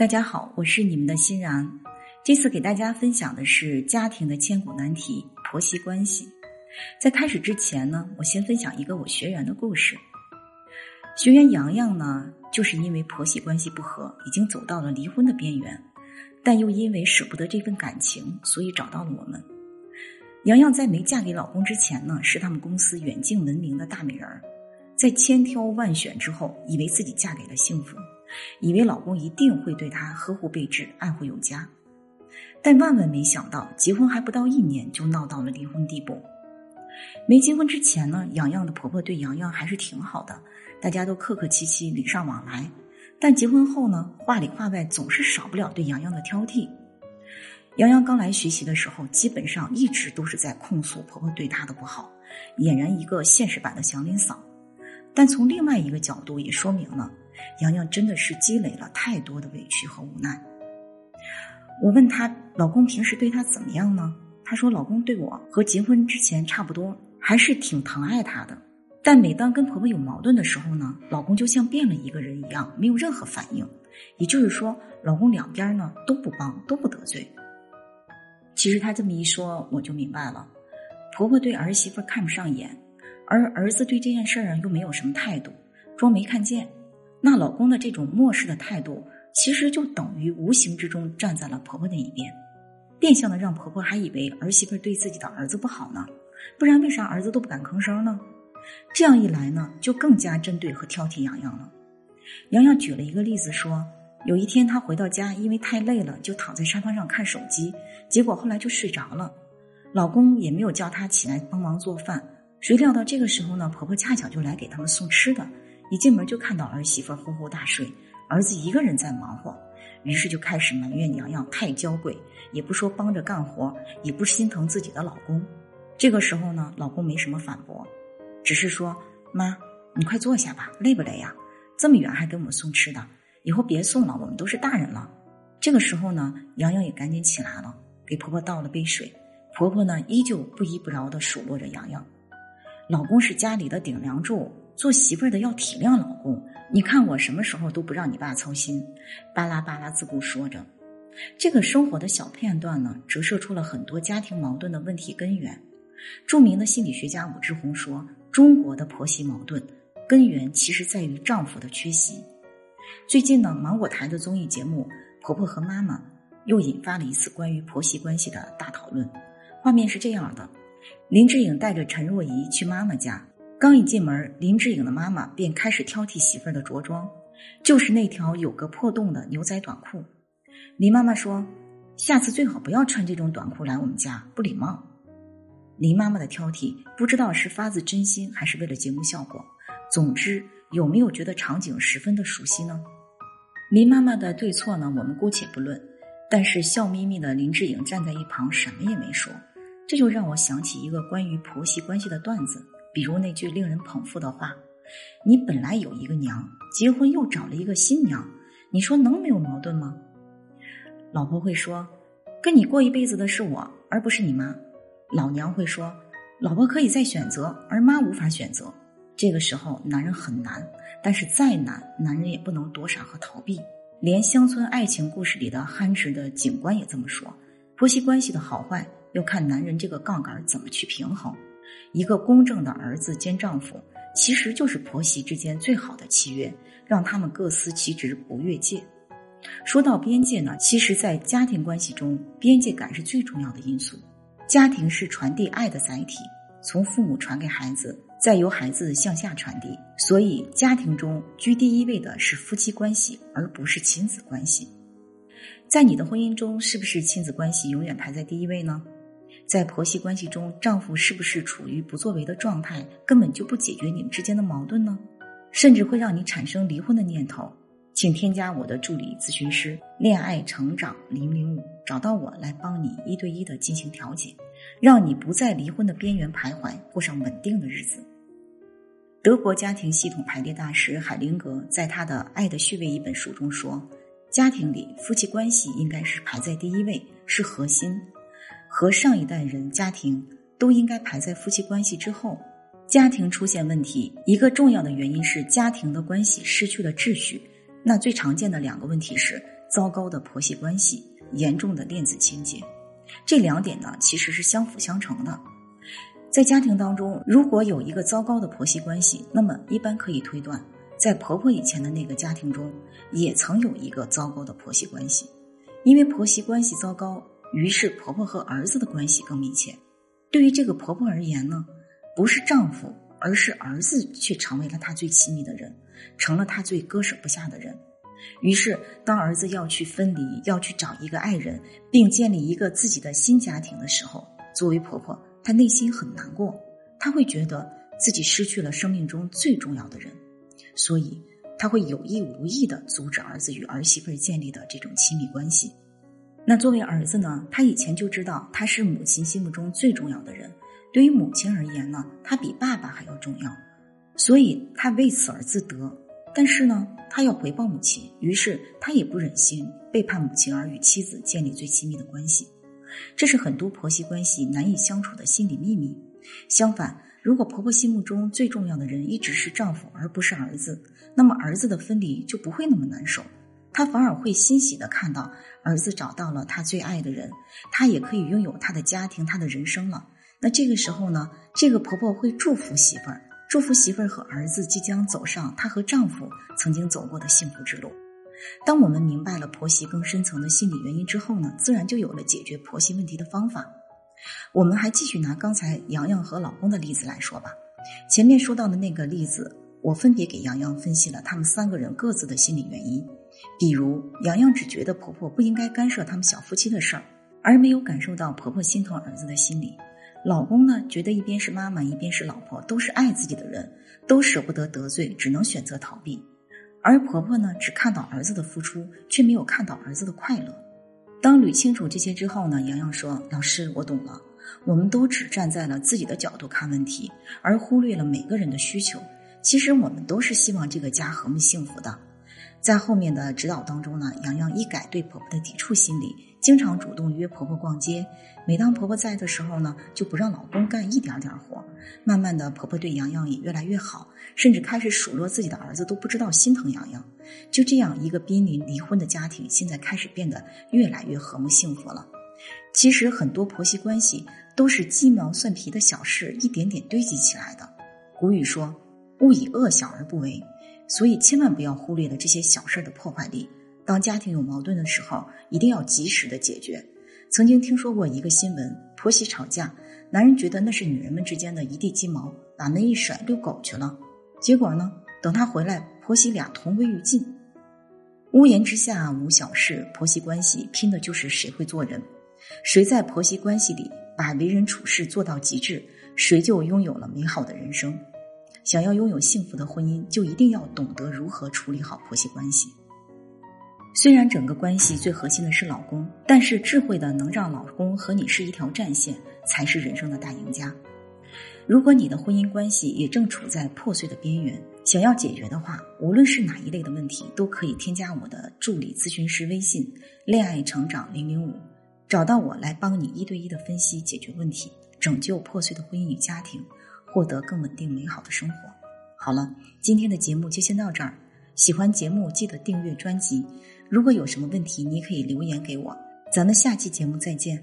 大家好，我是你们的欣然。这次给大家分享的是家庭的千古难题——婆媳关系。在开始之前呢，我先分享一个我学员的故事。学员洋洋呢，就是因为婆媳关系不和，已经走到了离婚的边缘，但又因为舍不得这份感情，所以找到了我们。洋洋在没嫁给老公之前呢，是他们公司远近闻名的大美人儿，在千挑万选之后，以为自己嫁给了幸福。以为老公一定会对她呵护备至、爱护有加，但万万没想到，结婚还不到一年就闹到了离婚地步。没结婚之前呢，洋洋的婆婆对洋洋还是挺好的，大家都客客气气、礼尚往来。但结婚后呢，话里话外总是少不了对洋洋的挑剔。洋洋刚来学习的时候，基本上一直都是在控诉婆婆对她的不好，俨然一个现实版的祥林嫂。但从另外一个角度也说明了。洋洋真的是积累了太多的委屈和无奈。我问她老公平时对她怎么样呢？她说老公对我和结婚之前差不多，还是挺疼爱她的。但每当跟婆婆有矛盾的时候呢，老公就像变了一个人一样，没有任何反应。也就是说，老公两边呢都不帮，都不得罪。其实她这么一说，我就明白了，婆婆对儿媳妇看不上眼，而儿子对这件事儿啊又没有什么态度，装没看见。那老公的这种漠视的态度，其实就等于无形之中站在了婆婆那一边，变相的让婆婆还以为儿媳妇对自己的儿子不好呢，不然为啥儿子都不敢吭声呢？这样一来呢，就更加针对和挑剔洋洋了。洋洋举了一个例子说，有一天她回到家，因为太累了，就躺在沙发上看手机，结果后来就睡着了，老公也没有叫她起来帮忙做饭，谁料到这个时候呢，婆婆恰巧就来给他们送吃的。一进门就看到儿媳妇呼呼大睡，儿子一个人在忙活，于是就开始埋怨娘娘太娇贵，也不说帮着干活，也不心疼自己的老公。这个时候呢，老公没什么反驳，只是说：“妈，你快坐下吧，累不累呀？这么远还给我们送吃的，以后别送了，我们都是大人了。”这个时候呢，洋洋也赶紧起来了，给婆婆倒了杯水。婆婆呢，依旧不依不饶的数落着洋洋：“老公是家里的顶梁柱。”做媳妇儿的要体谅老公，你看我什么时候都不让你爸操心，巴拉巴拉自顾说着。这个生活的小片段呢，折射出了很多家庭矛盾的问题根源。著名的心理学家武志红说：“中国的婆媳矛盾根源其实在于丈夫的缺席。”最近呢，芒果台的综艺节目《婆婆和妈妈》又引发了一次关于婆媳关系的大讨论。画面是这样的：林志颖带着陈若仪去妈妈家。刚一进门，林志颖的妈妈便开始挑剔媳妇儿的着装，就是那条有个破洞的牛仔短裤。林妈妈说：“下次最好不要穿这种短裤来我们家，不礼貌。”林妈妈的挑剔不知道是发自真心还是为了节目效果。总之，有没有觉得场景十分的熟悉呢？林妈妈的对错呢，我们姑且不论，但是笑眯眯的林志颖站在一旁什么也没说，这就让我想起一个关于婆媳关系的段子。比如那句令人捧腹的话：“你本来有一个娘，结婚又找了一个新娘，你说能没有矛盾吗？”老婆会说：“跟你过一辈子的是我，而不是你妈。”老娘会说：“老婆可以再选择，而妈无法选择。”这个时候，男人很难，但是再难，男人也不能躲闪和逃避。连乡村爱情故事里的憨直的警官也这么说：“婆媳关系的好坏，要看男人这个杠杆怎么去平衡。”一个公正的儿子兼丈夫，其实就是婆媳之间最好的契约，让他们各司其职，不越界。说到边界呢，其实，在家庭关系中，边界感是最重要的因素。家庭是传递爱的载体，从父母传给孩子，再由孩子向下传递。所以，家庭中居第一位的是夫妻关系，而不是亲子关系。在你的婚姻中，是不是亲子关系永远排在第一位呢？在婆媳关系中，丈夫是不是处于不作为的状态，根本就不解决你们之间的矛盾呢？甚至会让你产生离婚的念头。请添加我的助理咨询师“恋爱成长零零五”，找到我来帮你一对一的进行调解，让你不在离婚的边缘徘徊，过上稳定的日子。德国家庭系统排列大师海灵格在他的《爱的序位》一本书中说：“家庭里夫妻关系应该是排在第一位，是核心。”和上一代人家庭都应该排在夫妻关系之后。家庭出现问题，一个重要的原因是家庭的关系失去了秩序。那最常见的两个问题是：糟糕的婆媳关系、严重的恋子情节。这两点呢，其实是相辅相成的。在家庭当中，如果有一个糟糕的婆媳关系，那么一般可以推断，在婆婆以前的那个家庭中，也曾有一个糟糕的婆媳关系。因为婆媳关系糟糕，于是婆婆和儿子的关系更密切。对于这个婆婆而言呢，不是丈夫，而是儿子却成为了她最亲密的人，成了她最割舍不下的人。于是，当儿子要去分离，要去找一个爱人，并建立一个自己的新家庭的时候，作为婆婆，她内心很难过，她会觉得自己失去了生命中最重要的人，所以。他会有意无意的阻止儿子与儿媳妇建立的这种亲密关系。那作为儿子呢，他以前就知道他是母亲心目中最重要的人。对于母亲而言呢，他比爸爸还要重要，所以他为此而自得。但是呢，他要回报母亲，于是他也不忍心背叛母亲而与妻子建立最亲密的关系。这是很多婆媳关系难以相处的心理秘密。相反，如果婆婆心目中最重要的人一直是丈夫而不是儿子，那么儿子的分离就不会那么难受，她反而会欣喜的看到儿子找到了他最爱的人，她也可以拥有他的家庭、他的人生了。那这个时候呢，这个婆婆会祝福媳妇儿，祝福媳妇儿和儿子即将走上她和丈夫曾经走过的幸福之路。当我们明白了婆媳更深层的心理原因之后呢，自然就有了解决婆媳问题的方法。我们还继续拿刚才洋洋和老公的例子来说吧。前面说到的那个例子，我分别给洋洋分析了他们三个人各自的心理原因。比如，洋洋只觉得婆婆不应该干涉他们小夫妻的事儿，而没有感受到婆婆心疼儿子的心理。老公呢，觉得一边是妈妈，一边是老婆，都是爱自己的人，都舍不得得罪，只能选择逃避。而婆婆呢，只看到儿子的付出，却没有看到儿子的快乐。当捋清楚这些之后呢，洋洋说：“老师，我懂了。我们都只站在了自己的角度看问题，而忽略了每个人的需求。其实我们都是希望这个家和睦幸福的。”在后面的指导当中呢，洋洋一改对婆婆的抵触心理，经常主动约婆婆逛街。每当婆婆在的时候呢，就不让老公干一点点活。慢慢的，婆婆对洋洋也越来越好，甚至开始数落自己的儿子都不知道心疼洋洋。就这样，一个濒临离婚的家庭，现在开始变得越来越和睦幸福了。其实，很多婆媳关系都是鸡毛蒜皮的小事，一点点堆积起来的。古语说：“勿以恶小而不为。”所以，千万不要忽略了这些小事的破坏力。当家庭有矛盾的时候，一定要及时的解决。曾经听说过一个新闻：婆媳吵架，男人觉得那是女人们之间的一地鸡毛，把门一甩遛狗去了。结果呢，等他回来，婆媳俩同归于尽。屋檐之下无小事，婆媳关系拼的就是谁会做人。谁在婆媳关系里把为人处事做到极致，谁就拥有了美好的人生。想要拥有幸福的婚姻，就一定要懂得如何处理好婆媳关系。虽然整个关系最核心的是老公，但是智慧的能让老公和你是一条战线，才是人生的大赢家。如果你的婚姻关系也正处在破碎的边缘，想要解决的话，无论是哪一类的问题，都可以添加我的助理咨询师微信“恋爱成长零零五”，找到我来帮你一对一的分析解决问题，拯救破碎的婚姻与家庭。获得更稳定美好的生活。好了，今天的节目就先到这儿。喜欢节目记得订阅专辑。如果有什么问题，你可以留言给我。咱们下期节目再见。